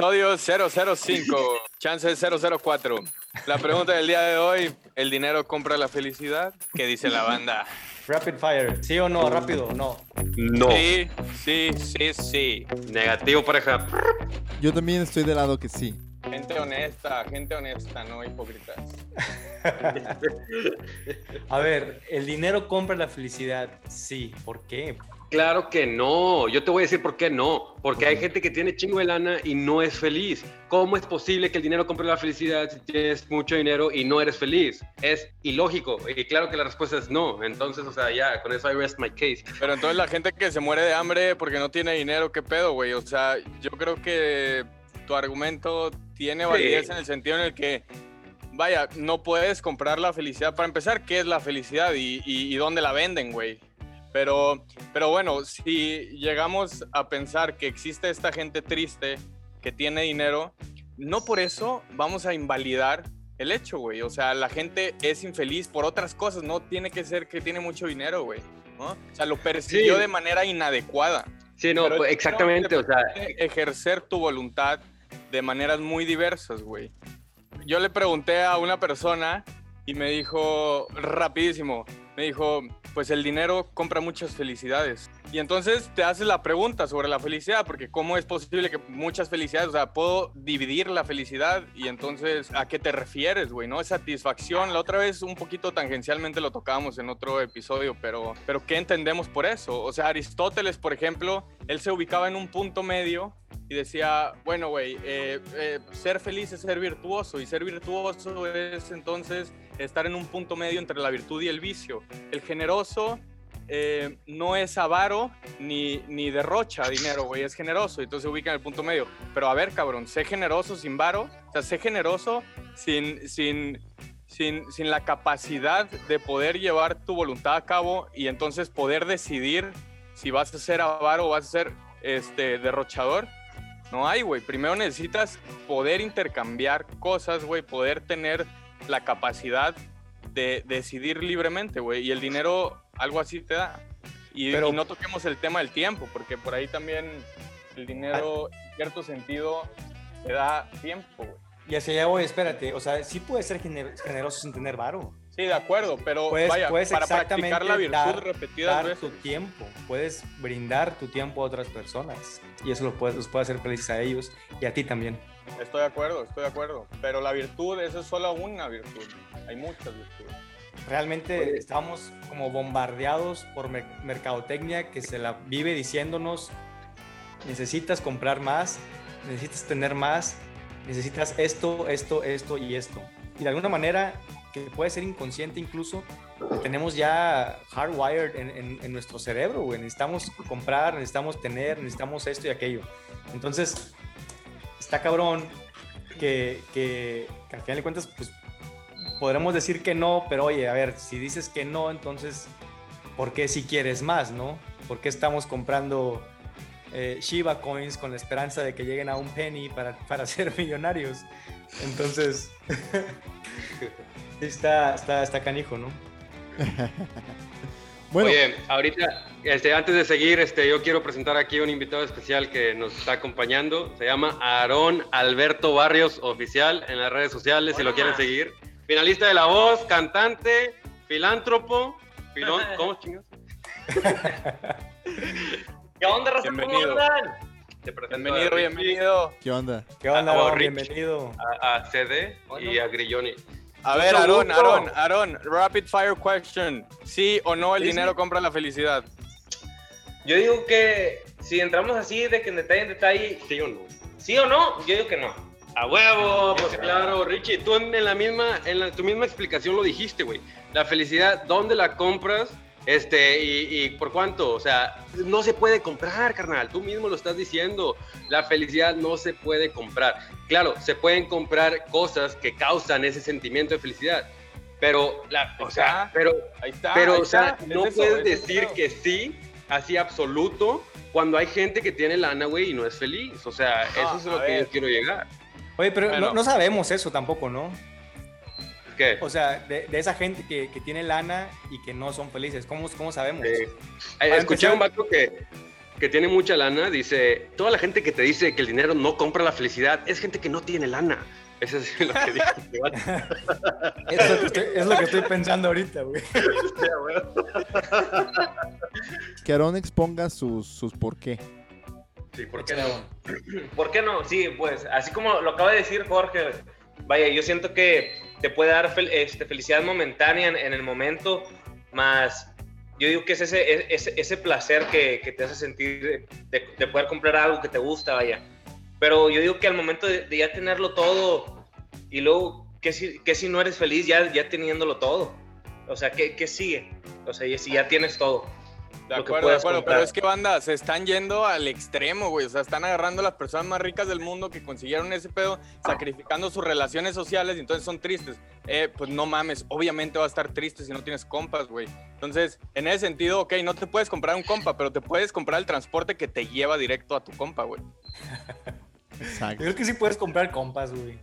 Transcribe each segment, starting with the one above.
Episodio 005, chance 004. La pregunta del día de hoy, ¿el dinero compra la felicidad? ¿Qué dice la banda? Rapid fire. ¿Sí o no? Rápido, no. No. Sí, sí, sí, sí. Negativo, pareja. Yo también estoy del lado que sí. Gente honesta, gente honesta, no hipócritas. A ver, ¿el dinero compra la felicidad? Sí. ¿Por qué? Claro que no. Yo te voy a decir por qué no. Porque hay gente que tiene chingo de lana y no es feliz. ¿Cómo es posible que el dinero compre la felicidad si tienes mucho dinero y no eres feliz? Es ilógico. Y claro que la respuesta es no. Entonces, o sea, ya, con eso I rest my case. Pero entonces la gente que se muere de hambre porque no tiene dinero, ¿qué pedo, güey? O sea, yo creo que tu argumento tiene validez en el sentido en el que, vaya, no puedes comprar la felicidad. Para empezar, ¿qué es la felicidad y, y- y dónde la venden, güey? Pero, pero bueno, si llegamos a pensar que existe esta gente triste que tiene dinero, no por eso vamos a invalidar el hecho, güey. O sea, la gente es infeliz por otras cosas, no tiene que ser que tiene mucho dinero, güey. ¿no? O sea, lo persiguió Sí. de manera inadecuada. Sí, no, pues, exactamente. O sea, ejercer tu voluntad de maneras muy diversas, güey. Yo le pregunté a una persona y me dijo rapidísimo, me dijo, pues el dinero compra muchas felicidades. Y entonces te haces la pregunta sobre la felicidad, porque cómo es posible que muchas felicidades, o sea, puedo dividir la felicidad y entonces a qué te refieres, güey, ¿no? Es satisfacción. La otra vez un poquito tangencialmente lo tocábamos en otro episodio, pero, pero ¿qué entendemos por eso? O sea, Aristóteles, por ejemplo, él se ubicaba en un punto medio y decía, bueno, güey, eh, eh, ser feliz es ser virtuoso y ser virtuoso es entonces estar en un punto medio entre la virtud y el vicio. El generoso eh, no es avaro ni, ni derrocha dinero, güey, es generoso, entonces se ubica en el punto medio. Pero a ver, cabrón, sé generoso sin varo, o sea, sé generoso sin, sin, sin, sin la capacidad de poder llevar tu voluntad a cabo y entonces poder decidir si vas a ser avaro o vas a ser este, derrochador. No hay, güey. Primero necesitas poder intercambiar cosas, güey, poder tener la capacidad de decidir libremente, güey. Y el dinero algo así te da. Y, Pero- y no toquemos el tema del tiempo, porque por ahí también el dinero, Ah. en cierto sentido, te da tiempo, güey. Y hacia allá voy, espérate. O sea, sí puedes ser gener- generoso sin tener varo. Sí, de acuerdo, pero Puedes, vaya, puedes para practicar la virtud dar, repetidas dar veces. tu tiempo. Puedes brindar tu tiempo a otras personas. Y eso lo puedes, los puede hacer felices a ellos y a ti también. Estoy de acuerdo, estoy de acuerdo. Pero la virtud, eso es solo una virtud. Hay muchas virtudes. Realmente estamos como bombardeados por mer- mercadotecnia que se la vive diciéndonos, necesitas comprar más, necesitas tener más, necesitas esto, esto, esto y esto. Y de alguna manera, que puede ser inconsciente incluso, tenemos ya hardwired en, en- en nuestro cerebro, güey. Necesitamos comprar, necesitamos tener, necesitamos esto y aquello. Entonces, está cabrón que, que, al final de cuentas, pues podremos decir que no, pero oye, a ver, si dices que no, entonces, ¿por qué si quieres más, no? ¿Por qué estamos comprando eh, Shiba Coins con la esperanza de que lleguen a un penny para, para ser millonarios. Entonces, está, está, está canijo, ¿no? Bueno, Oye, ahorita, este, antes de seguir, este, yo quiero presentar aquí un invitado especial que nos está acompañando. Se llama Aarón Alberto Barrios Oficial en las redes sociales, si lo quieren seguir. Finalista de La Voz, cantante, filántropo, filón, ¿cómo chingas? ¿Qué onda, raza? Bienvenido. ¿Cómo andan? Te presento Bienvenido, a bienvenido. ¿qué onda? ¿Qué onda? Rich. Bienvenido. A, a CD y a Grilloni. A ver, gusto. Aaron, Aaron, rapid fire question. ¿Sí o no el Sí, dinero sí. compra la felicidad? Yo digo que si entramos así de que en detalle en detalle, ¿Sí o no? ¿sí o no? Yo digo que no. A huevo, pues claro, Richie, tú en, en la misma, en la- tu misma explicación lo dijiste, güey. La felicidad, ¿dónde la compras? Este, y, y por cuánto, o sea, no se puede comprar, carnal, tú mismo lo estás diciendo. La felicidad no se puede comprar. Claro, se pueden comprar cosas que causan ese sentimiento de felicidad, pero, la, o sea, pero, Ahí está. pero, ahí o sea, está. no eso, puedes eso. decir que sí, así absoluto, cuando hay gente que tiene lana, güey, y no es feliz. O sea, eso es lo que ver. yo quiero llegar. Oye, pero Bueno. no, no sabemos eso tampoco, ¿no? ¿Qué? O sea, de, de esa gente que, que tiene lana y que no son felices. ¿Cómo, cómo sabemos? Eh, escuché empezar- un vato que, que tiene mucha lana, dice, toda la gente que te dice que el dinero no compra la felicidad es gente que no tiene lana. Eso es lo que dijo este. Es lo que estoy, es lo que estoy pensando ahorita, güey. Que Aaron exponga sus, sus por qué. Sí, ¿por qué no? ¿Por qué no? Sí, pues así como lo acaba de decir Jorge, vaya, yo siento que te puede dar este, felicidad momentánea en, el momento, más yo digo que es ese, es- ese, ese placer que, que te hace sentir de, de poder comprar algo que te gusta, vaya. Pero yo digo que al momento de, de ya tenerlo todo y luego, ¿qué si, qué si no eres feliz ya, ya teniéndolo todo? O sea, ¿qué, qué sigue? O sea, si ya tienes todo. De acuerdo, de acuerdo, comprar. pero es que banda, se están yendo al extremo, güey. O sea, están agarrando a las personas más ricas del mundo que consiguieron ese pedo, sacrificando sus relaciones sociales y entonces son tristes. Eh, pues no mames, obviamente va a estar triste si no tienes compas, güey. Entonces, en ese sentido, ok, no te puedes comprar un compa, pero te puedes comprar el transporte que te lleva directo a tu compa, güey. Yo Exacto. creo que sí puedes comprar compas, güey.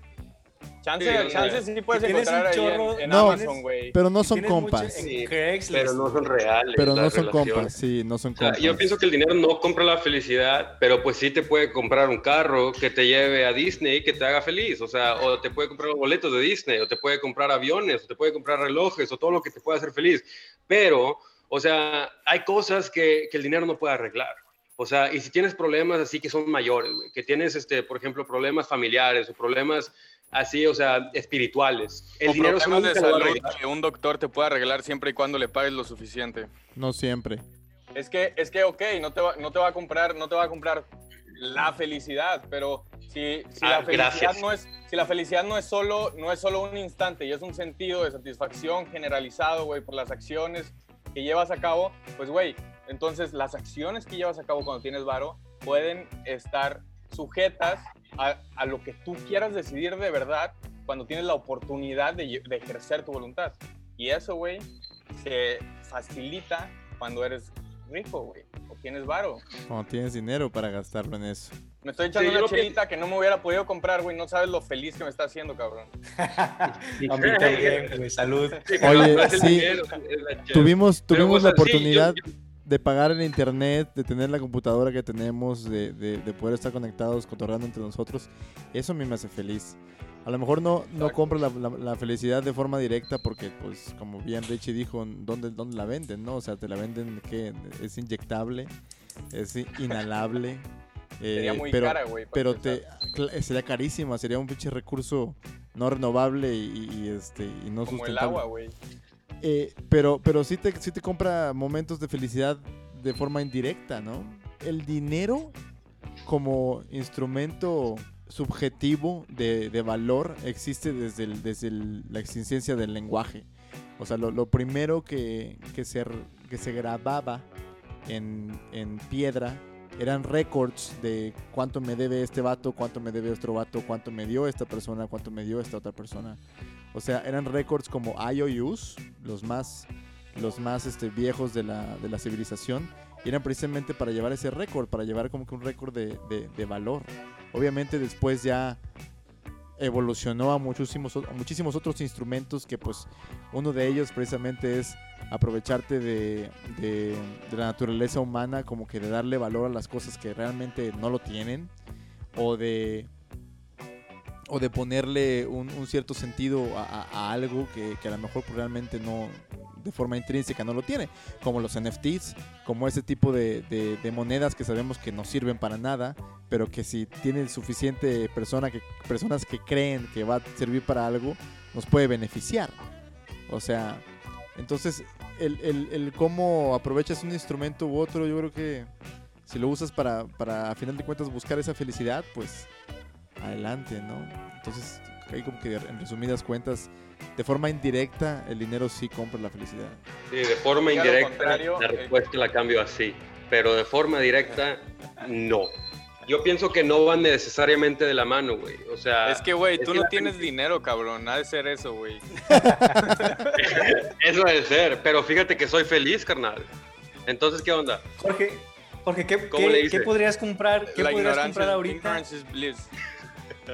Chance, Sí, chance sí puedes encontrar un ahí en- chorro- en, No, Amazon, güey. Pero no son compas. Sí, Pero no son reales. Pero no son compas, sí, no son O sea, compas. yo pienso que el dinero no compra la felicidad, pero pues sí te puede comprar un carro que te lleve a Disney y que te haga feliz. O sea, o te puede comprar boletos de Disney, o te puede comprar aviones, o te puede comprar relojes, o todo lo que te pueda hacer feliz. Pero, o sea, hay cosas que, que el dinero no puede arreglar. O sea, y si tienes problemas así que son mayores, güey, que tienes, este, por ejemplo, problemas familiares o problemas así, o sea, espirituales, el O dinero problemas de salud que un doctor te puede arreglar siempre y cuando le pagues lo suficiente. No siempre. Es que, es que, ok, no te va, no te va a comprar, no te va a comprar la felicidad, pero si, si Ah, la felicidad gracias. no es, si la felicidad no es solo, no es solo un instante y es un sentido de satisfacción generalizado, güey, por las acciones que llevas a cabo, pues, güey, entonces las acciones que llevas a cabo cuando tienes varo pueden estar sujetas a, a lo que tú quieras decidir de verdad cuando tienes la oportunidad de, de ejercer tu voluntad. Y eso, güey, se facilita cuando eres rico, güey, o tienes varo. Cuando tienes dinero para gastarlo en eso. Me estoy echando Sí, una lo que- chelita que no me hubiera podido comprar, güey. No sabes lo feliz que me está haciendo, cabrón. A mí también, güey. Salud. Sí, Oye, sí. chela. Tuvimos, Pero, tuvimos o sea, la sí, oportunidad yo- yo- de pagar el internet, de tener la computadora que tenemos, de, de- de poder estar conectados, cotorreando entre nosotros. Eso a mí me hace feliz. A lo mejor no, no compro la, la- la felicidad de forma directa porque, pues, como bien Richie dijo, ¿dónde, dónde la venden? no? O sea, te la venden que es inyectable, es inhalable. eh, Sería muy pero, cara, güey. pero te sería carísima, sería un pinche recurso no renovable y, y, este y no Como el sustentable. agua, güey. Eh, pero, pero sí te, sí te compra momentos de felicidad de forma indirecta, ¿no? El dinero como instrumento subjetivo de, de valor existe desde, el- desde el- la existencia del lenguaje. O sea, lo, lo primero que, que, se, que se grababa en, en piedra eran récords de cuánto me debe este vato, cuánto me debe otro vato, cuánto me dio esta persona, cuánto me dio esta otra persona. O sea, eran récords como IOUs, los más, los más este, viejos de la, de la civilización. y eran precisamente para llevar ese récord, para llevar como que un récord de, de- de valor. Obviamente después ya evolucionó a muchísimos, a muchísimos otros instrumentos que pues uno de ellos precisamente es aprovecharte de, de- de la naturaleza humana, como que de darle valor a las cosas que realmente no lo tienen, o de o de ponerle un, cierto sentido a, algo que, a lo mejor pues, realmente no de forma intrínseca no lo tiene, como los NFTs, como ese tipo de, monedas que sabemos que no sirven para nada, pero que si tiene suficiente persona que, personas que creen que va a servir para algo, nos puede beneficiar. O sea, entonces el, el, el cómo aprovechas un instrumento u otro, yo creo que si lo usas para, para a final de cuentas buscar esa felicidad, pues adelante, ¿no? Entonces, ahí como que en resumidas cuentas, de forma indirecta, el dinero sí compra la felicidad. Sí, de forma indirecta, la eh, respuesta la cambio así. Pero de forma directa, no. Yo pienso que no van necesariamente de la mano, güey. O sea, Es que, güey, tú que no tienes gente- dinero, cabrón. Ha de ser eso, güey. eso debe ser. Pero fíjate que soy feliz, carnal. Entonces, ¿qué onda? Jorge, Jorge, ¿qué, ¿Cómo qué- le dice? qué podrías comprar? ¿Qué La podrías comprar ahorita? ignorance is bliss.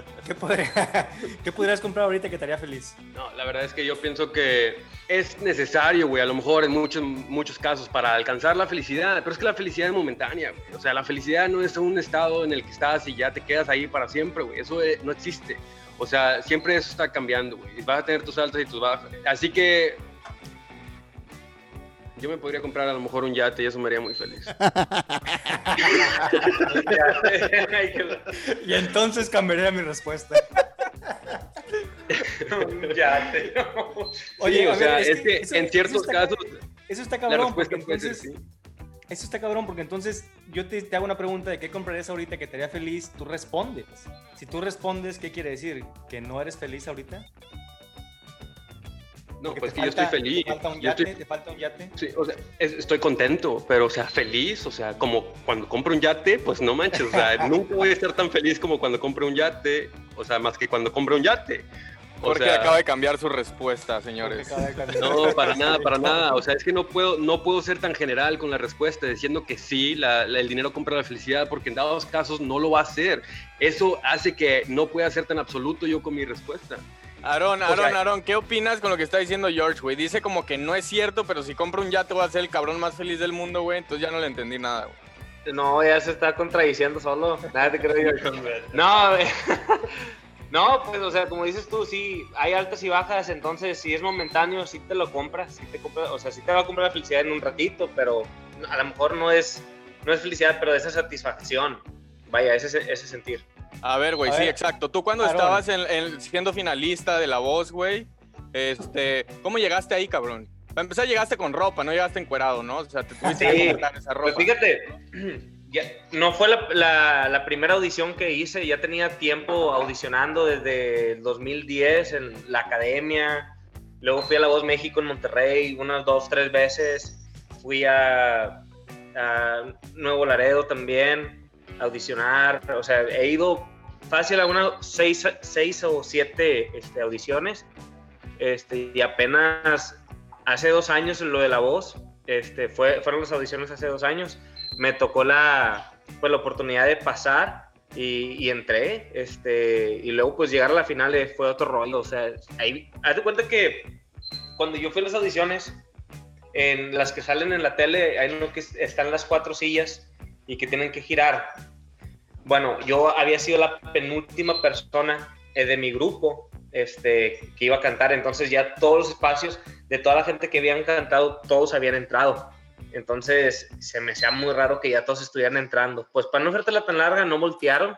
¿Qué, podría- ¿Qué podrías comprar ahorita que te haría feliz? No, la verdad es que yo pienso que es necesario, güey, a lo mejor en muchos, muchos casos para alcanzar la felicidad, pero es que la felicidad es momentánea, güey. O sea, la felicidad no es un estado en el que estás y ya te quedas ahí para siempre, güey. Eso eh, no existe. O sea, siempre eso está cambiando, güey. Vas a tener tus altas y tus bajas. Así que yo me podría comprar a lo mejor un yate y eso me haría muy feliz. Y entonces cambiaría mi respuesta. ya te- Oye, Sí, a o ver, sea, es es, que eso- en eso ciertos está- casos Eso está la cabrón, ser sí. Eso está cabrón, porque entonces yo te, te hago una pregunta de qué comprarías ahorita que te haría feliz, tú respondes. Si tú respondes, ¿qué quiere decir? ¿Que no eres feliz ahorita? No, Porque pues que yo estoy feliz. ¿Te falta un Yo yate? estoy ¿Te falta un yate? Sí, o sea, es- estoy contento, pero, o sea, feliz, o sea, como cuando compro un yate, pues no manches, o sea, nunca voy a estar tan feliz como cuando compro un yate, o sea, más que cuando compro un yate. O Porque sea, acaba de cambiar su respuesta, señores. No, para nada, para nada, o sea, es que no puedo, no puedo ser tan general con la respuesta, diciendo que sí, la- la- el dinero compra la felicidad, porque en dados casos no lo va a hacer. Eso hace que no pueda ser tan absoluto yo con mi respuesta. Aarón, O Aarón, sea- Aarón, ¿qué opinas con lo que está diciendo George, güey? Dice como que no es cierto, pero si compro un yate voy a ser el cabrón más feliz del mundo, güey. Entonces ya no le entendí nada, güey. No, ya se está contradiciendo solo. Nada te creo yo. No, no, pues, o sea, como dices tú, sí, hay altas y bajas, entonces si es momentáneo, sí te lo compras, sí te compras, o sea, sí te va a comprar la felicidad en un ratito, pero a lo mejor no es, no es felicidad, pero esa satisfacción. Vaya, ese, ese sentir. A ver, güey, sí, ver, exacto. Tú cuando estabas en, en- siendo finalista de La Voz, güey, este, ¿cómo llegaste ahí, cabrón? Para empezar, llegaste con ropa, no llegaste encuerado, ¿no? O sea, te tuviste Sí. que comprar esa ropa. Pues fíjate, ya, no fue la, la- la primera audición que hice, ya tenía tiempo audicionando desde el 2010 en la academia, luego fui a La Voz México en Monterrey unas dos, tres veces, fui a, a Nuevo Laredo también a audicionar, o sea, he ido fácil a unas seis, seis o siete este, audiciones, este, y apenas hace dos años lo de La Voz, este, fue, fueron las audiciones hace dos años, me tocó la, pues, la oportunidad de pasar y, y entré, este, y luego pues llegar a la final fue otro rollo, o sea, ahí, haz de cuenta que cuando yo fui a las audiciones, en las que salen en la tele, hay uno que es- están las cuatro sillas y que tienen que girar. Bueno, yo había sido la penúltima persona eh, de mi grupo este, que iba a cantar, entonces ya todos los espacios de toda la gente que habían cantado, todos habían entrado. Entonces se me hacía muy raro que ya todos estuvieran entrando. Pues para no hacértela tan larga, no voltearon,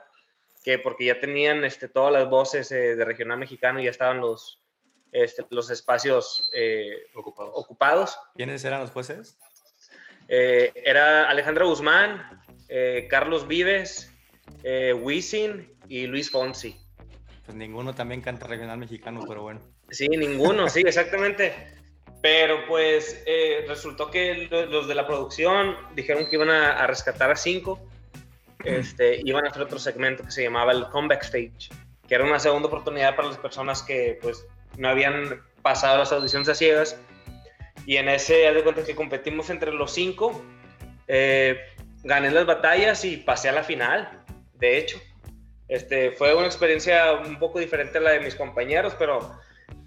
que porque ya tenían este, todas las voces eh, de regional mexicano y ya estaban los, este, los espacios eh, Ocupados. ocupados. ¿Quiénes eran los jueces? Eh, era Alejandra Guzmán, Carlos Vives, eh, Wisin y Luis Fonsi. Pues ninguno también canta regional mexicano, pero bueno. Sí, ninguno, sí, exactamente. Pero pues eh, resultó que lo- los de la producción dijeron que iban a, a rescatar a cinco. Este, iban a hacer otro segmento que se llamaba el Comeback Stage, que era una segunda oportunidad para las personas que pues no habían pasado las audiciones a ciegas. Y en ese, haz de cuenta que competimos entre los cinco eh, gané las batallas y pasé a la final, de hecho. Este, fue una experiencia un poco diferente a la de mis compañeros, pero,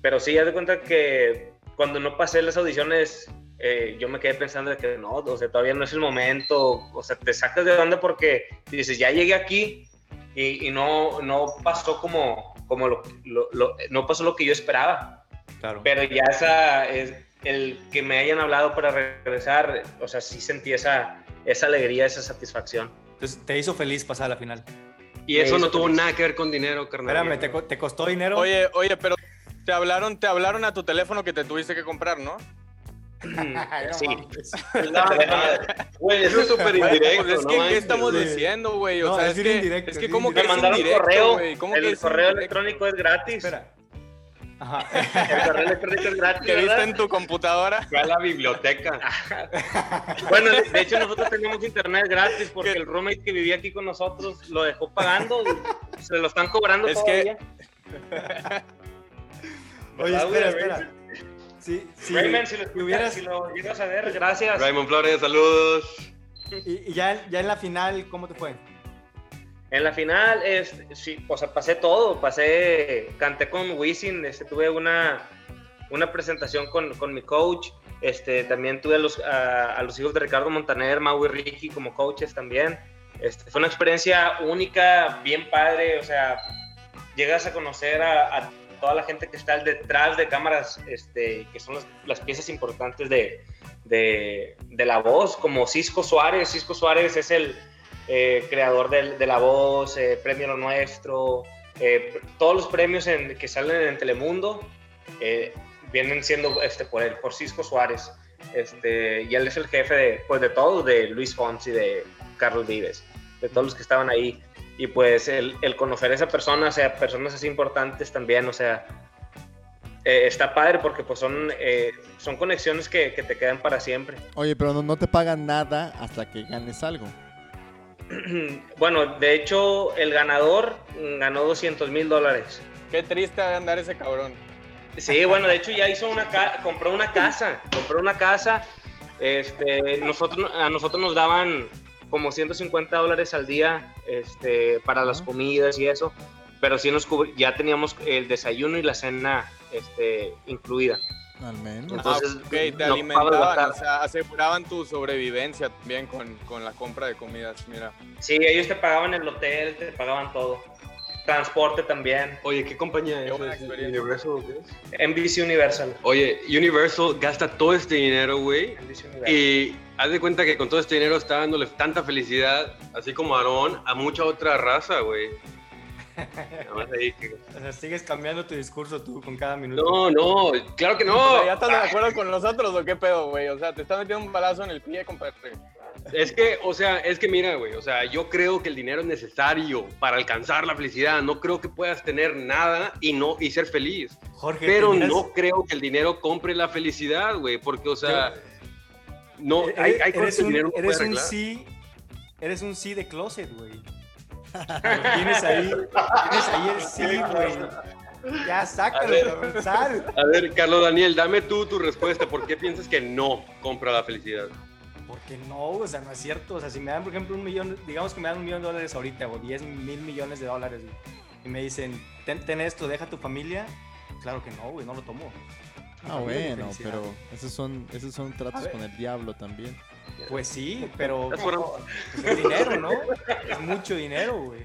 pero sí, ya de cuenta que cuando no pasé las audiciones, eh, yo me quedé pensando de que no, o sea, todavía no es el momento, o sea, te sacas de onda porque dices, ya llegué aquí y, y no, no pasó como, como lo, lo- lo- no pasó lo que yo esperaba, Claro. pero ya esa, es, el que me hayan hablado para regresar, o sea, sí sentí esa, esa alegría, esa satisfacción. Entonces, te hizo feliz pasar a la final. Y eso no tuvo feliz. nada que ver con dinero, carnal. Espérame, ¿te, co- te costó dinero? Oye, oye, pero te hablaron, te hablaron a tu teléfono que te tuviste que comprar, ¿no? Sí. Güey, eso es súper indirecto, es ¿no? que, ¿qué estamos diciendo, güey? O No, sea, es que, indirecto, es que como que es mandaron indirecto, correo, güey. ¿Cómo que el es correo indirecto? electrónico es gratis. Espera. Ajá. El correo electrónico es gratis, ¿Que viste en tu computadora? Fue a la biblioteca. Bueno, de, hecho nosotros teníamos internet gratis porque el roommate que vivía aquí con nosotros lo dejó pagando, y se lo están cobrando Es que- todavía. Oye, espera, espera. Sí, sí. Raymond, si lo, escuchas, hubieras- si lo llegas a ver, gracias. Raymond Flores, saludos. Y, y ya, ya en la final, ¿cómo te fue? En la final, este, sí, o sea, pasé todo, pasé, canté con Wisin, este, tuve una, una presentación con, con mi coach, este, también tuve a los, a, a los hijos de Ricardo Montaner, Mau y Ricky como coaches también. Este, fue una experiencia única, bien padre, o sea, llegas a conocer a, a toda la gente que está detrás de cámaras, este, que son las, las piezas importantes de, de, de la voz, como Cisco Suárez. Cisco Suárez es el eh, creador del- de, la voz, eh, Premio Lo Nuestro, eh, todos los premios en- que salen en Telemundo eh, vienen siendo este, por él, por Cisco Suárez. Este, y él es el jefe de, pues, de todos, de Luis Fonsi, de Carlos Vives, de todos los que estaban ahí. Y pues el, el conocer a esa persona, o sea, personas así importantes también, o sea, eh, está padre porque pues son, eh, son conexiones que, que te quedan para siempre. Oye, pero no, no te pagan nada hasta que ganes algo. bueno, de hecho, el ganador ganó 200 mil dólares. Qué triste de andar ese cabrón. Sí, bueno, de hecho ya hizo una ca- compró una casa, compró una casa. Este, nosotros, a nosotros nos daban como 150 dólares al día este, para las comidas y eso, pero sí nos ya teníamos el desayuno y la cena este, incluida. Al menos. Entonces, ah, ok, te no alimentaban, o sea, aseguraban tu sobrevivencia también con, con la compra de comidas, mira. Sí, ellos te pagaban el hotel, te pagaban todo. Transporte también. Oye, ¿qué compañía es? buena ¿Es experiencia. Universal qué es? NBC Universal. Oye, Universal gasta todo este dinero, güey. NBC Universal. Y haz de cuenta que con todo este dinero está dándole tanta felicidad, así como Aarón, a mucha otra raza, güey. Ahí que- O sea, sigues cambiando tu discurso tú con cada minuto. No, no, claro que O no. sea, ¿Ya estás de acuerdo con nosotros o qué pedo, güey? O sea, te estás metiendo un balazo en el pie, compadre. Es que, o sea, es que mira, güey, o sea, yo creo que el dinero es necesario para alcanzar la felicidad. No creo que puedas tener nada y no y ser feliz. Jorge, Pero no creo que el dinero compre la felicidad, güey, porque, o sea, no, Eres- hay, hay cosas eres que el un, dinero no eres puede un sí, eres un sí de closet, güey. Tienes ahí, tienes ahí el sí, güey. Ya sácalo, ver. sal. A ver, Carlos Daniel, dame tú tu respuesta. ¿Por qué piensas que no compra la felicidad? Porque no, o sea, no es cierto. O sea, si me dan, por ejemplo, un millón, digamos que me dan un millón de dólares ahorita, o 10 mil millones de dólares, güey, y me dicen, ten, ten esto, deja tu familia, claro que no, güey, no lo tomo. Ah, No, bueno, pero esos son, esos son tratos con el diablo también. Pues sí, pero pues es dinero, ¿no? Es mucho dinero, güey.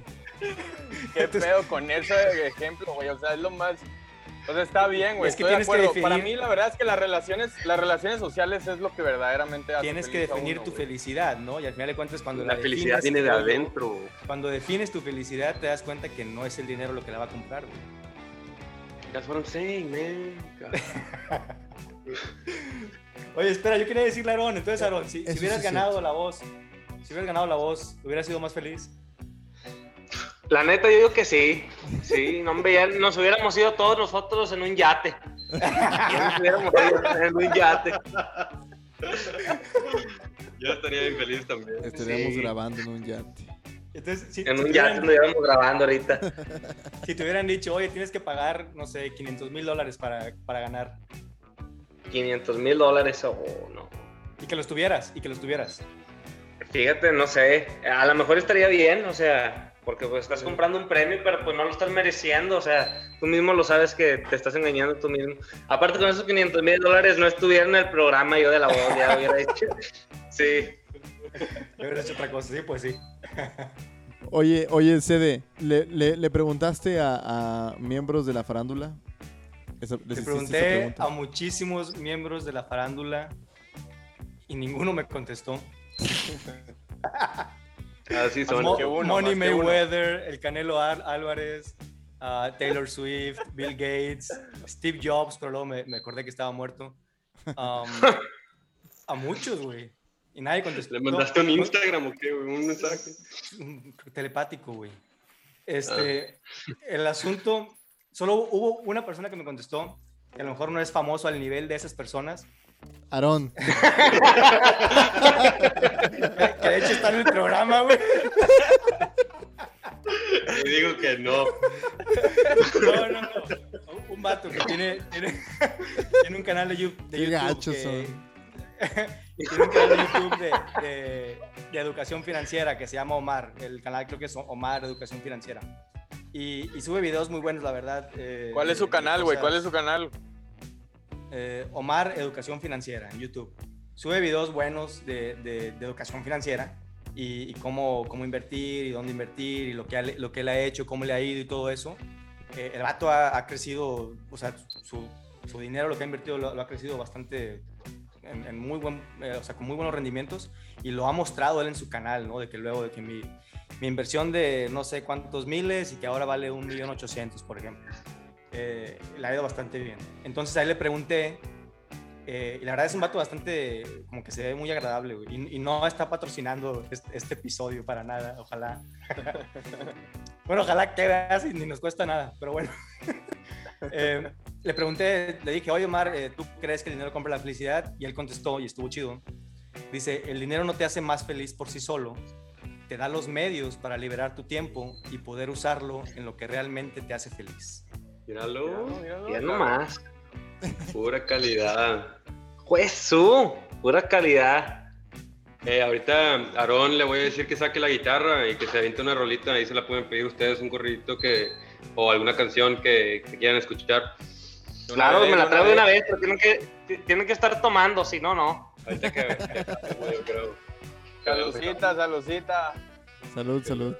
¿Qué pedo con ese ejemplo, güey? O sea, es lo más... O sea, está bien, güey. Es que estoy de tienes que acuerdo. definir- Para mí, la verdad es que las relaciones, las relaciones sociales es lo que verdaderamente hace Tienes que definir uno, tu güey. felicidad, ¿no? Y al final de cuentas, cuando La felicidad defines, viene de adentro. Cuando defines tu felicidad, te das cuenta que no es el dinero lo que la va a comprar, güey. That's what I'm saying, man. Oye, espera, yo quería decirle a Aaron, entonces Aaron, si, si hubieras sí ganado la voz, si hubieras ganado la voz, ¿hubieras sido más feliz? La neta, yo digo que sí. Sí, no, hombre, ya nos hubiéramos ido todos nosotros en un yate. Ya nos hubiéramos ido en un yate. Yo estaría bien feliz también. Estaríamos Sí. grabando en un yate. Entonces, si, En un te yate nos hubiéramos grabando ahorita. si te hubieran dicho, oye, tienes que pagar, no sé, 500 mil dólares para, para ganar, 500 mil dólares o no. y que los tuvieras, y que los tuvieras, Fíjate, no sé, a lo mejor estaría bien, o sea, porque pues estás comprando un premio, pero pues no lo estás mereciendo, o sea, tú mismo lo sabes que te estás engañando tú mismo. Aparte con esos 500 mil dólares no estuviera en el programa yo de la voz, ya hubiera dicho, sí. Yo hubiera hecho otra cosa, sí, pues sí. Oye, oye, CD, ¿le, le, le preguntaste a, a miembros de la farándula? Esa- les esa pregunté a muchísimos miembros de la farándula y ninguno me contestó. Así son. Mo- uno, Money. Mayweather, el Canelo Al- Álvarez, ah, Taylor Swift, Bill Gates, Steve Jobs, pero luego me, me acordé que estaba muerto. Um, a muchos, güey. Y nadie contestó. ¿Le mandaste un Instagram o qué, güey? Un mensaje. telepático, güey. Este, el asunto, solo hubo una persona que me contestó, que a lo mejor no es famoso al nivel de esas personas, Aarón, que de hecho está en el programa, güey. Y digo que no. No, no, no. Un vato que tiene, tiene, tiene un canal de, Qué YouTube. gachos que- son. tiene un canal de YouTube de, de- de educación financiera que se llama Omar. El canal creo que es Omar Educación Financiera. Y, y sube videos muy buenos, la verdad. eh, ¿Cuál es su de canal, güey? ¿Cuál es su canal? eh, Omar Educación Financiera en YouTube. Sube videos buenos de, de- de educación financiera y, y cómo, cómo invertir y dónde invertir y lo que, ha- lo que él ha hecho, cómo le ha ido y todo eso. Eh, el vato ha, ha crecido, o sea, su, su dinero, lo que ha invertido, lo, lo ha crecido bastante en, en muy buen, eh, o sea, con muy buenos rendimientos y lo ha mostrado él en su canal, ¿no? De que luego de que mi, mi inversión de no sé cuántos miles y que ahora vale un millón ochocientos, por ejemplo eh, le ha ido bastante bien. Entonces a él le pregunté, eh, y la verdad es un vato bastante, como que se ve muy agradable, güey, y, y no está patrocinando este, este episodio para nada, ojalá. bueno, ojalá que veas y ni nos cuesta nada, pero bueno. Eh, le pregunté, le dije, oye Omar, eh, ¿tú crees que el dinero compra la felicidad? Y él contestó, y estuvo chido. Dice, el dinero no te hace más feliz por sí solo, te da los medios para liberar tu tiempo y poder usarlo en lo que realmente te hace feliz. Míralo. Ya nomás. Pura calidad. Juezu, pura calidad. Eh, ahorita Aarón le voy a decir que saque la guitarra y que se aviente una rolita. Ahí se la pueden pedir ustedes un corridito que, o alguna canción que, que quieran escuchar. Una Claro, vez, me la traigo una de una vez, pero tienen que, tienen que estar tomando, si no, no. Ahorita que, que- yo creo. Salucita, salucita. salud, salud.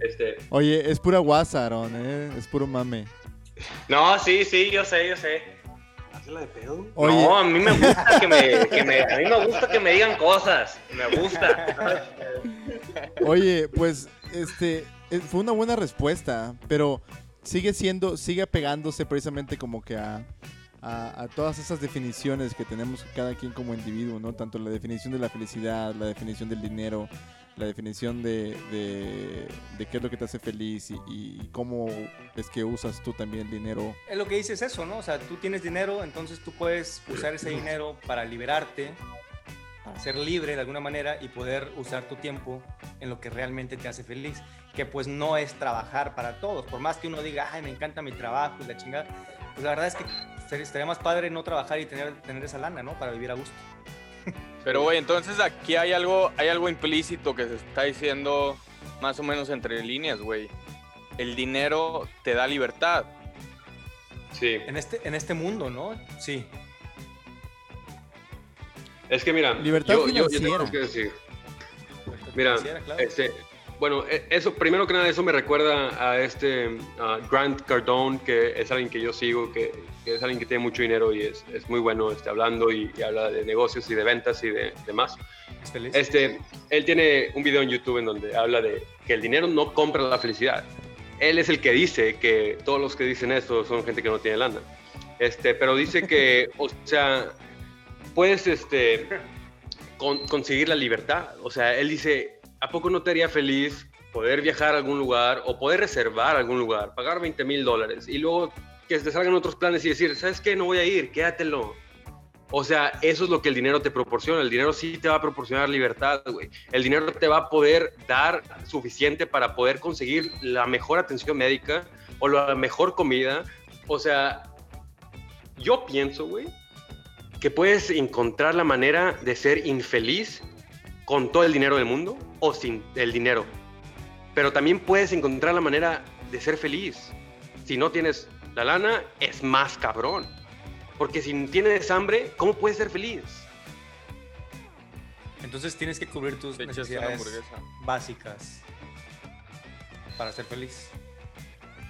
Este, Oye, es pura guasa, Aarón, ¿eh? Es puro mame. No, sí, sí, yo sé, yo sé. hazla de pedo. Oye, No, a mí me gusta que me, que me- a mí me gusta que me digan cosas. Me gusta. oye, pues, este, eh, fue una buena respuesta, pero sigue siendo, sigue pegándose precisamente como que a, a, a todas esas definiciones que tenemos cada quien como individuo, ¿no? Tanto la definición de la felicidad, la definición del dinero, la definición de, de, de qué es lo que te hace feliz y, y cómo es que usas tú también el dinero. Es lo que dices eso, ¿no? O sea, tú tienes dinero, entonces tú puedes usar ese dinero para liberarte, ser libre de alguna manera y poder usar tu tiempo en lo que realmente te hace feliz, que pues no es trabajar para todos, por más que uno diga, ay, me encanta mi trabajo y la chingada, pues la verdad es que estaría más padre no trabajar y tener, tener esa lana, ¿no? Para vivir a gusto. Pero, güey, entonces aquí hay algo, hay algo implícito que se está diciendo más o menos entre líneas, güey. El dinero te da libertad. Sí. En este, en este mundo, ¿no? Sí. Es que mira, Libertad yo, yo, yo tengo que decir. Mira, claro. este, bueno, e- eso, primero que nada, eso me recuerda a este Grant Cardone, que es alguien que yo sigo, que, que es alguien que tiene mucho dinero y es, es muy bueno este, hablando y, y habla de negocios y de ventas y de demás. Este, él tiene un video en YouTube en donde habla de que el dinero no compra la felicidad. Él es el que dice que todos los que dicen esto son gente que no tiene lana. Este, pero dice que, o sea, puedes este, con- conseguir la libertad. O sea, él dice, ¿a poco no te haría feliz poder viajar a algún lugar o poder reservar algún lugar, pagar 20 mil dólares y luego que te salgan otros planes y decir, ¿sabes qué? No voy a ir, quédatelo. O sea, eso es lo que el dinero te proporciona. El dinero sí te va a proporcionar libertad, güey. El dinero te va a poder dar suficiente para poder conseguir la mejor atención médica o la mejor comida. O sea, yo pienso, güey, que puedes encontrar la manera de ser infeliz con todo el dinero del mundo o sin el dinero. Pero también puedes encontrar la manera de ser feliz. Si no tienes la lana, es más cabrón. Porque si tienes hambre, ¿cómo puedes ser feliz? Entonces tienes que cubrir tus necesidades básicas para ser feliz.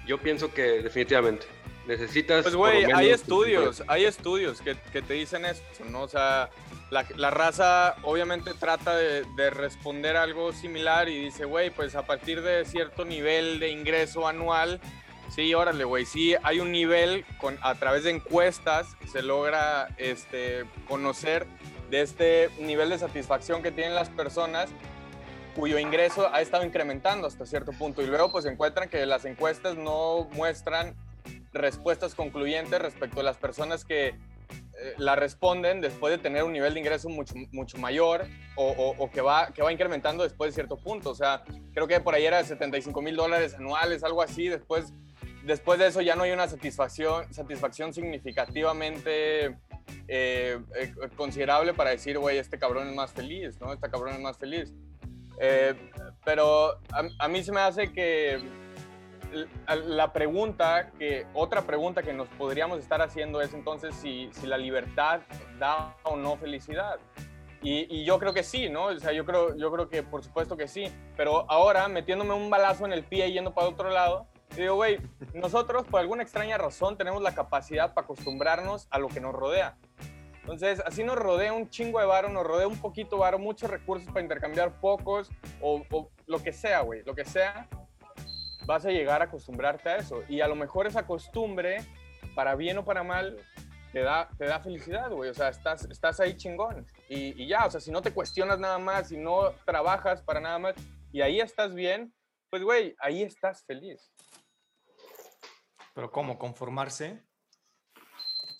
Yo pienso que definitivamente necesitas... Pues, güey, hay estudios, hay estudios que, que te dicen esto, ¿no? O sea, la, raza obviamente trata de, de responder algo similar y dice, güey, pues a partir de cierto nivel de ingreso anual, sí, órale, güey, sí hay un nivel con, a través de encuestas se logra este, conocer de este nivel de satisfacción que tienen las personas cuyo ingreso ha estado incrementando hasta cierto punto y luego pues encuentran que las encuestas no muestran respuestas concluyentes respecto a las personas que la responden después de tener un nivel de ingreso mucho, mucho mayor o, o- o que, va, que va incrementando después de cierto punto. O sea, creo que por ahí era de 75 mil dólares anuales, algo así. Después, después de eso ya no hay una satisfacción, satisfacción significativamente eh, eh, considerable para decir, güey, este cabrón es más feliz, ¿no? Este cabrón es más feliz. Eh, pero a, a mí se me hace que la- pregunta que otra pregunta que nos podríamos estar haciendo es entonces si, si la libertad da o no felicidad. Y, yo creo que sí no o sea yo creo yo creo que por supuesto que sí. Pero ahora metiéndome un balazo en el pie y yendo para otro lado digo güey nosotros por alguna extraña razón tenemos la capacidad para acostumbrarnos a lo que nos rodea. Entonces, así nos rodea un chingo de varo, nos rodea un poquito varo, muchos recursos para intercambiar pocos o, o lo que sea, güey, lo que sea vas a llegar a acostumbrarte a eso. Y a lo mejor esa costumbre, para bien o para mal, te da, te da felicidad, güey. O sea, estás, estás ahí chingón. Y, y ya, o sea, si no te cuestionas nada más, si no trabajas para nada más, y ahí estás bien, pues, güey, ahí estás feliz. Pero ¿cómo? ¿Conformarse?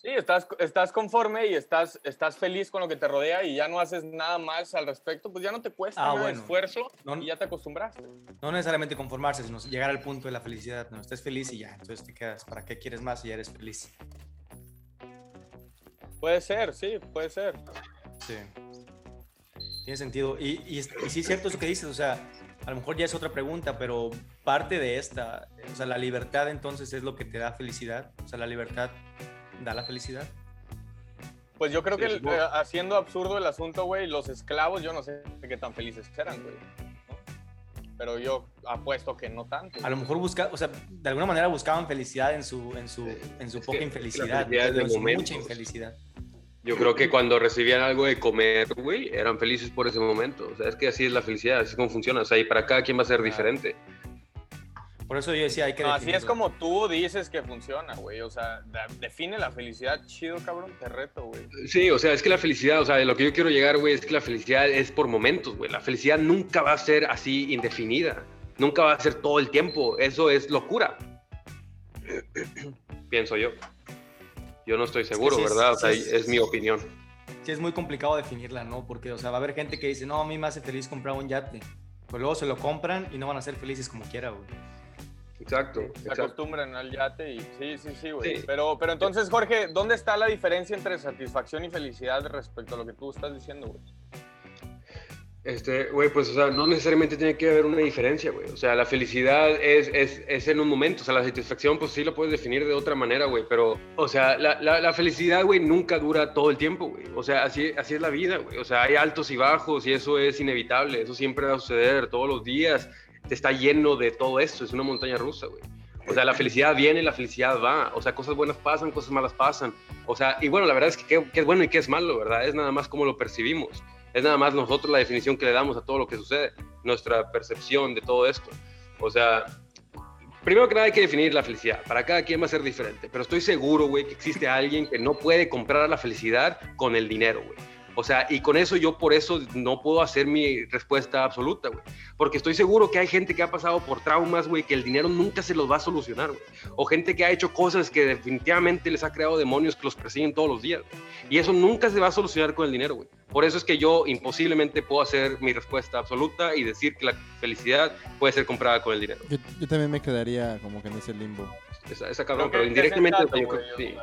Sí, estás, estás conforme y estás, estás feliz con lo que te rodea y ya no haces nada más al respecto, pues ya no te cuesta Ah, bueno. esfuerzo No- y ya te acostumbras. No necesariamente conformarse, sino llegar al punto de la felicidad. No, estés feliz y ya. Entonces te quedas. ¿Para qué quieres más si ya eres feliz? Puede ser, sí, puede ser. Sí. Tiene sentido. Y, y, y sí es cierto eso que dices, o sea, a lo mejor ya es otra pregunta, pero parte de esta, o sea, la libertad entonces es lo que te da felicidad. O sea, la libertad da la felicidad. Pues yo creo que eh, haciendo absurdo el asunto, güey, los esclavos, yo no sé qué tan felices eran, güey. ¿no? Pero yo apuesto que no tanto. A lo mejor busca, o sea, de alguna manera buscaban felicidad en su, en su, en su Es poca infelicidad, felicidad en su mucha infelicidad. Yo creo que cuando recibían algo de comer, güey, eran felices por ese momento. O sea, es que así es la felicidad, así es como funciona. O sea, y para cada quien va a ser diferente. Por eso yo decía, hay que No, así es como tú dices que funciona, güey. O sea, define la felicidad chido, cabrón, te reto, güey. Sí, o sea, es que la felicidad, o sea, de lo que yo quiero llegar, güey, es que la felicidad es por momentos, güey. La felicidad nunca va a ser así indefinida. Nunca va a ser todo el tiempo. Eso es locura. Pienso yo. Yo no estoy seguro, sí ¿verdad? O sea, sí es- es mi opinión. Sí, es muy complicado definirla, ¿no? Porque, o sea, va a haber gente que dice, no, a mí me hace feliz comprar un yate. Pues luego se lo compran y no van a ser felices como quiera, güey. Exacto, Se exacto. acostumbran al yate y sí, sí, sí, güey. Sí. Pero, pero entonces, Jorge, ¿dónde está la diferencia entre satisfacción y felicidad respecto a lo que tú estás diciendo, güey? Este, güey, pues, o sea, no necesariamente tiene que haber una diferencia, güey. O sea, la felicidad es, es, es en un momento. O sea, la satisfacción, pues sí lo puedes definir de otra manera, güey. Pero, o sea, la, la, la felicidad, güey, nunca dura todo el tiempo, güey. O sea, así, así es la vida, güey. O sea, hay altos y bajos y eso es inevitable. Eso siempre va a suceder todos los días. Está lleno de todo esto. Es una montaña rusa, güey. O sea, la felicidad viene, la felicidad va. O sea, cosas buenas pasan, cosas malas pasan. O sea, y bueno, la verdad es que qué es bueno y qué es malo, ¿verdad? Es nada más cómo lo percibimos. Es nada más nosotros la definición que le damos a todo lo que sucede, nuestra percepción de todo esto. O sea, primero que nada hay que definir la felicidad. Para cada quien va a ser diferente. Pero estoy seguro, güey, que existe alguien que no puede comprar la felicidad con el dinero, güey. O sea, y con eso yo por eso no puedo hacer mi respuesta absoluta, güey. Porque estoy seguro que hay gente que ha pasado por traumas, güey, que el dinero nunca se los va a solucionar, güey. O gente que ha hecho cosas que definitivamente les ha creado demonios que los persiguen todos los días. Y eso nunca se va a solucionar con el dinero, güey. Por eso es que yo imposiblemente puedo hacer mi respuesta absoluta y decir que la felicidad puede ser comprada con el dinero. Yo, yo también me quedaría como que en ese limbo. Esa, esa cabrón, pero indirectamente sí.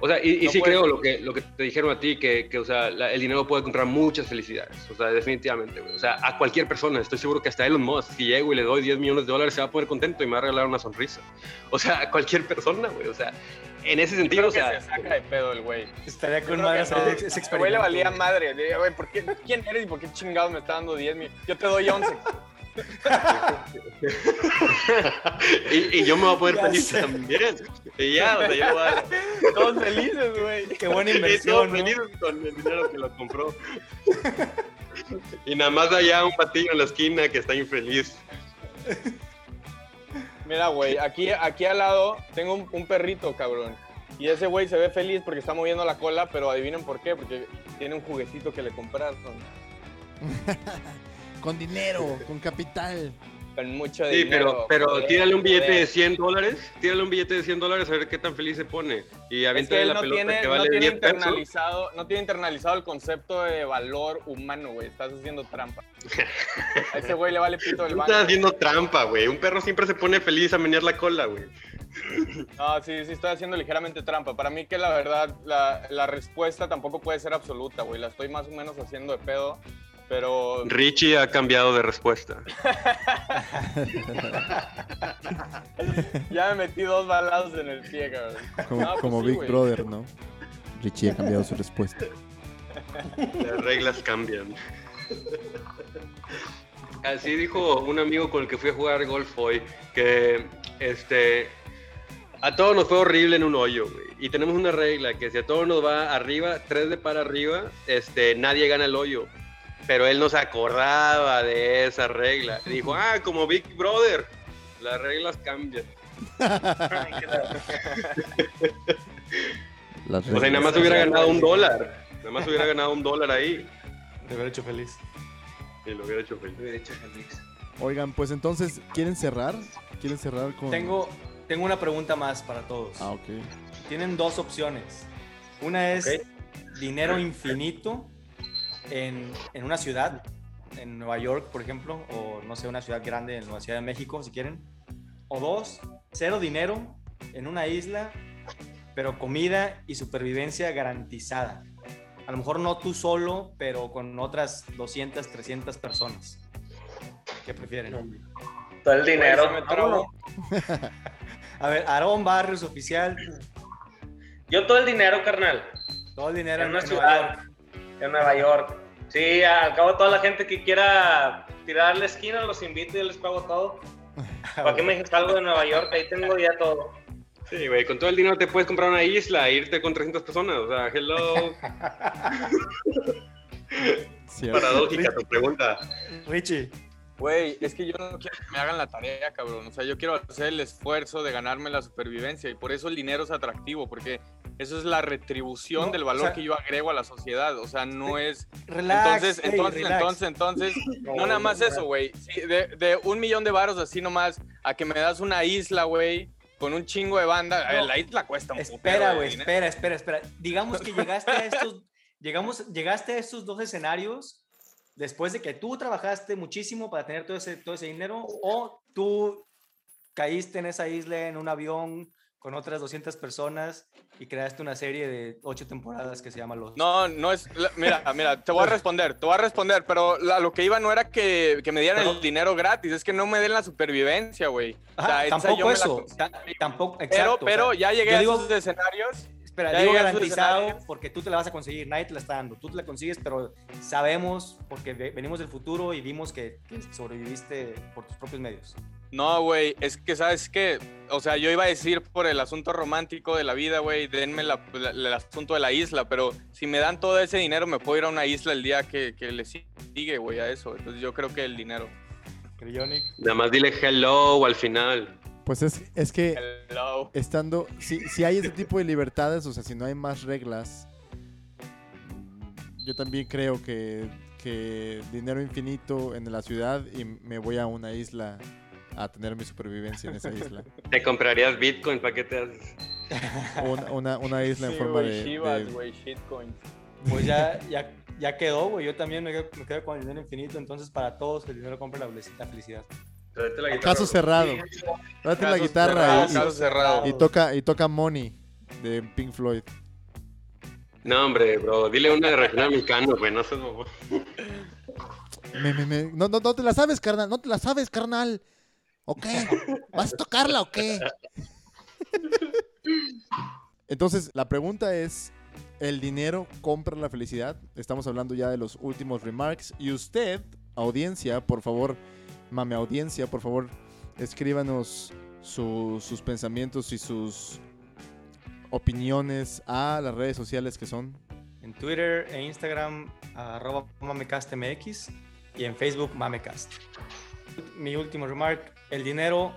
O sea, y, y No sí creo ser. lo que, lo que te dijeron a ti, que, que o sea, la- el dinero puede comprar muchas felicidades. O sea, definitivamente, güey. O sea, a cualquier persona, estoy seguro que hasta Elon Musk, si llego y le doy 10 millones de dólares, se va a poner contento y me va a regalar una sonrisa. O sea, a cualquier persona, güey. O sea, en ese Yo sentido, creo o que sea, se saca de pedo el güey. Estaría Yo con madre que no. ese güey le valía madre. Le digo, güey, ¿por qué, ¿quién eres y por qué chingados me está dando 10 mil? Yo te doy 11. Y, y yo me voy a poner Ya feliz sé. también. Y ya, o sea, yo voy a. Todos felices, güey. Qué buena Y todos inversión, ¿no? felices con el dinero que lo compró. y nada más allá un patillo en la esquina que está infeliz. Mira, güey, aquí, aquí al lado tengo un, un perrito, cabrón. Y ese güey se ve feliz porque está moviendo la cola, pero adivinen por qué, porque tiene un juguetito que le compraron. Con dinero, con capital. Con mucho Sí, dinero. pero, pero poder, tírale un billete poder. de 100 dólares, tírale un billete de 100 dólares a ver qué tan feliz se pone. Y Es que él la no pelota tiene, que no vale tiene 10 pesos. internalizado, no tiene internalizado el concepto de valor humano, güey. Estás haciendo trampa. A ese güey le vale pito el Tú banco. estás haciendo trampa, güey. Un perro siempre se pone feliz a menear la cola, güey. No, sí, sí, estoy haciendo ligeramente trampa. Para mí que la verdad, la, la respuesta tampoco puede ser absoluta, güey. La estoy más o menos haciendo de pedo, pero... Richie ha cambiado de respuesta. Ya me metí dos balados en el pie, cabrón. Como, No, pues sí, Big. Brother, ¿no? Richie ha cambiado su respuesta. Las reglas cambian. Así dijo un amigo con el que fui a jugar golf hoy, que este, a todos nos fue horrible en un hoyo, güey. Y tenemos una regla, que si a todos nos va arriba, tres de para arriba, este, nadie gana el hoyo. Pero él no se acordaba de esa regla. Dijo, ah, como Big Brother, las reglas cambian. Las O sea, y nada más hubiera ganado un dólar. Nada más hubiera ganado un dólar ahí. De haber hecho feliz. Y lo hubiera hecho feliz. Me hubiera hecho feliz. Oigan, pues entonces, ¿quieren cerrar? ¿Quieren cerrar con...? Tengo, tengo una pregunta más para todos. Ah, ok. Tienen dos opciones. Una es dinero infinito en, en una ciudad, en Nueva York, por ejemplo, o no sé, una ciudad grande en la Ciudad de México, si quieren. O dos, cero dinero en una isla, pero comida y supervivencia garantizada. A lo mejor no tú solo, pero con otras 200, 300 personas. ¿Qué prefieren? Todo el dinero. A ver, Aarón Barrios, oficial, Yo todo el dinero, carnal. todo el dinero En en una Nueva ciudad. York. En Nueva York. Sí, al cabo toda la gente que quiera tirar la esquina, los invito y yo les pago todo. ¿Para qué me dijiste algo de Nueva York? Ahí tengo ya todo. Sí, güey, con todo el dinero te puedes comprar una isla e irte con 300 personas. O sea, hello. Paradójica tu pregunta. Richie, Güey, es que yo no quiero que me hagan la tarea, cabrón. O sea, yo quiero hacer el esfuerzo de ganarme la supervivencia y por eso el dinero es atractivo, porque eso es la retribución No, del o valor sea- que yo agrego a la sociedad. O sea, no es relax. Entonces, ey, entonces, relax. entonces, entonces, no nada más eso, güey. Sí, de, de un millón de varos así nomás a que me das una isla, güey, con un chingo de banda. No. Eh, La isla cuesta un Espera, güey, espera, espera, espera. Digamos que llegaste a estos, llegamos, llegaste a estos dos escenarios después de que tú trabajaste muchísimo para tener todo ese, todo ese dinero o tú caíste en esa isla en un avión con otras 200 personas y creaste una serie de ocho temporadas que se llama Los. No, no es. la- Mira, mira, te voy a responder, te voy a responder, pero la- lo que iba no era que, que me dieran el dinero gratis, es que no me den la supervivencia, güey. O sea, yo tampoco la eso. tampoco, Pero, exacto. o pero sea, ya llegué a digo- esos escenarios. Espera, Ya digo garantizado porque tú te la vas a conseguir, nadie te la está dando, tú te la consigues, pero sabemos, porque ve- venimos del futuro y vimos que, que sobreviviste por tus propios medios. No, güey, es que, ¿sabes qué? O sea, yo iba a decir por el asunto romántico de la vida, güey, denme la- la- el asunto de la isla, pero si me dan todo ese dinero, me puedo ir a una isla el día que, que le sigue, güey, a eso. Entonces yo creo que el dinero. Nada más dile hello al final. Pues es, es que Hello. estando, si, si hay ese tipo de libertades, o sea, si no hay más reglas, yo también creo que, que dinero infinito en la ciudad y me voy a una isla a tener mi supervivencia en esa isla. ¿Te comprarías Bitcoin? ¿Para qué te haces? Una, una, una isla en Sí, forma güey, de, Shivas, de- güey, shitcoins. Pues ya, ya, ya quedó, güey. Yo también me quedo, me quedo con el dinero infinito. Entonces, para todos, el dinero compra la felicidad. Tráete la guitarra, Caso cerrado. Date la Caso guitarra cerrado, y- caso cerrado. y, y toca y toca Money de Pink Floyd. No, hombre, bro, dile una de regional mexicano, güey, no seas mamón. Me- me- me- No, no, no te la sabes, carnal. No te la sabes, carnal. ¿O qué? ¿Vas a tocarla o qué? Entonces, la pregunta es, ¿el dinero compra la felicidad? Estamos hablando ya de los últimos remarks. Y usted, audiencia, por favor, mame audiencia, por favor, escríbanos su- sus pensamientos y sus opiniones a las redes sociales que son. En Twitter e Instagram, arroba mamecastmx y en Facebook mamecast. Mi último remark, el dinero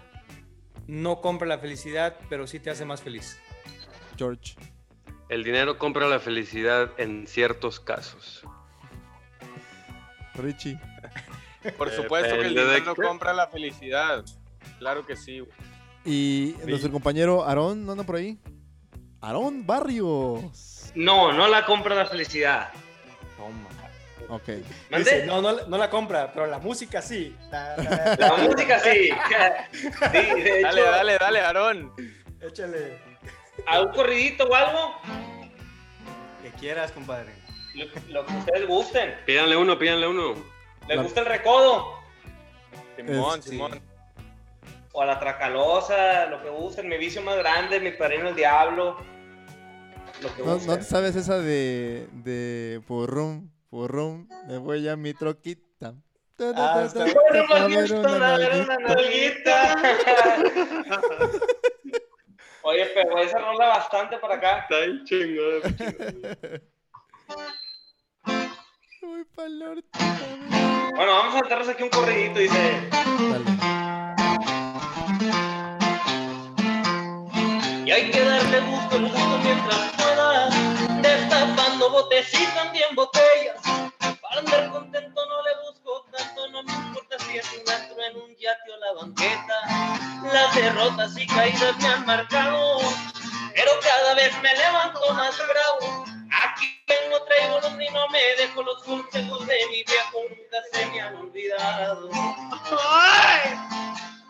no compra la felicidad, pero sí te hace más feliz. George. El dinero compra la felicidad en ciertos casos. Richie. Por supuesto que el dinero compra la felicidad. Claro que sí, güey. Y nuestro compañero Aarón, ¿no anda por ahí? Aarón Barrios. No, no la compra la felicidad. Toma. Ok. No, no, no la compra, pero la música sí. La música sí. sí Dale, dale, dale, Aarón. Échale. ¿A un corridito o algo? Que quieras, compadre. Lo, lo que ustedes gusten. Pídanle uno, pídanle uno. ¿Les La- gusta el recodo? Simón, Es- Simón. O a la tracalosa, lo que gusten. Mi vicio más grande, mi padrino el diablo. Lo que ¿No, no te sabes esa de, de porrum, porrum, me voy a mi troquita? Bien. Oye, pero esa rola bastante por acá. Está ahí chingón. Voy pa'l norte, Bueno, vamos a saltarnos aquí un corridito, dice. Dale. Y hay que darle gusto el gusto mientras pueda, destapando botes y también botellas. Para andar contento no le busco tanto, no me importa si es un astro en un yate o la banqueta. Las derrotas y caídas me han marcado, pero cada vez me levanto más bravo. Aquí no traigo los ni no me dejo los consejos de mi viejo, nunca se me han olvidado. ¡Ay!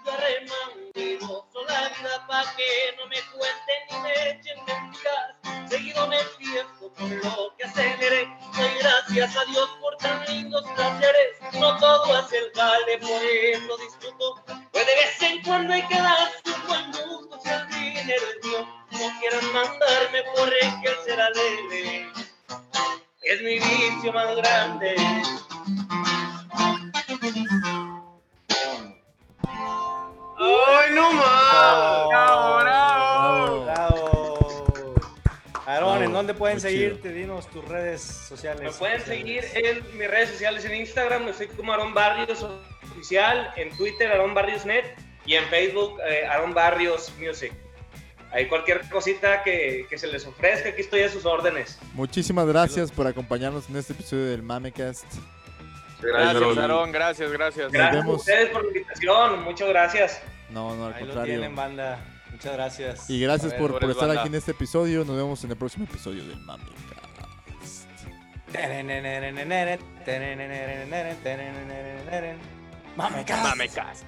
Yo remanguiroso la vida pa' que no me cuenten ni me echen mentiras. Seguido me empiezo con lo que aceleré. Doy gracias a Dios por tan lindos placeres. No todo es el jale, por eso disfruto. Pues de vez en cuando hay que dar su buen gusto. Si el dinero es mío, no quieran mandarme por el que será leve. Es mi vicio más grande. ¡Ay, no más! ¡Bravo, bravo! Bravo. Aarón, ¿en dónde pueden seguirte? Dinos tus redes sociales. Me pueden seguir en mis redes sociales en Instagram, estoy como Aaron Barrios Oficial, en Twitter Aaron Barrios Net y en Facebook eh, Aaron Barrios Music. Ahí cualquier cosita que, que se les ofrezca, aquí estoy a sus órdenes. Muchísimas gracias por acompañarnos en este episodio del Mamecast. Gracias. Aarón. Gracias, gracias. Gracias a ustedes por la invitación, muchas gracias. No, no, al Ahí lo contrario. tienen, banda. Muchas gracias. Y gracias por, por estar banda. aquí en este episodio. Nos vemos en el próximo episodio del Mamecast. Mamecast. Mamecast.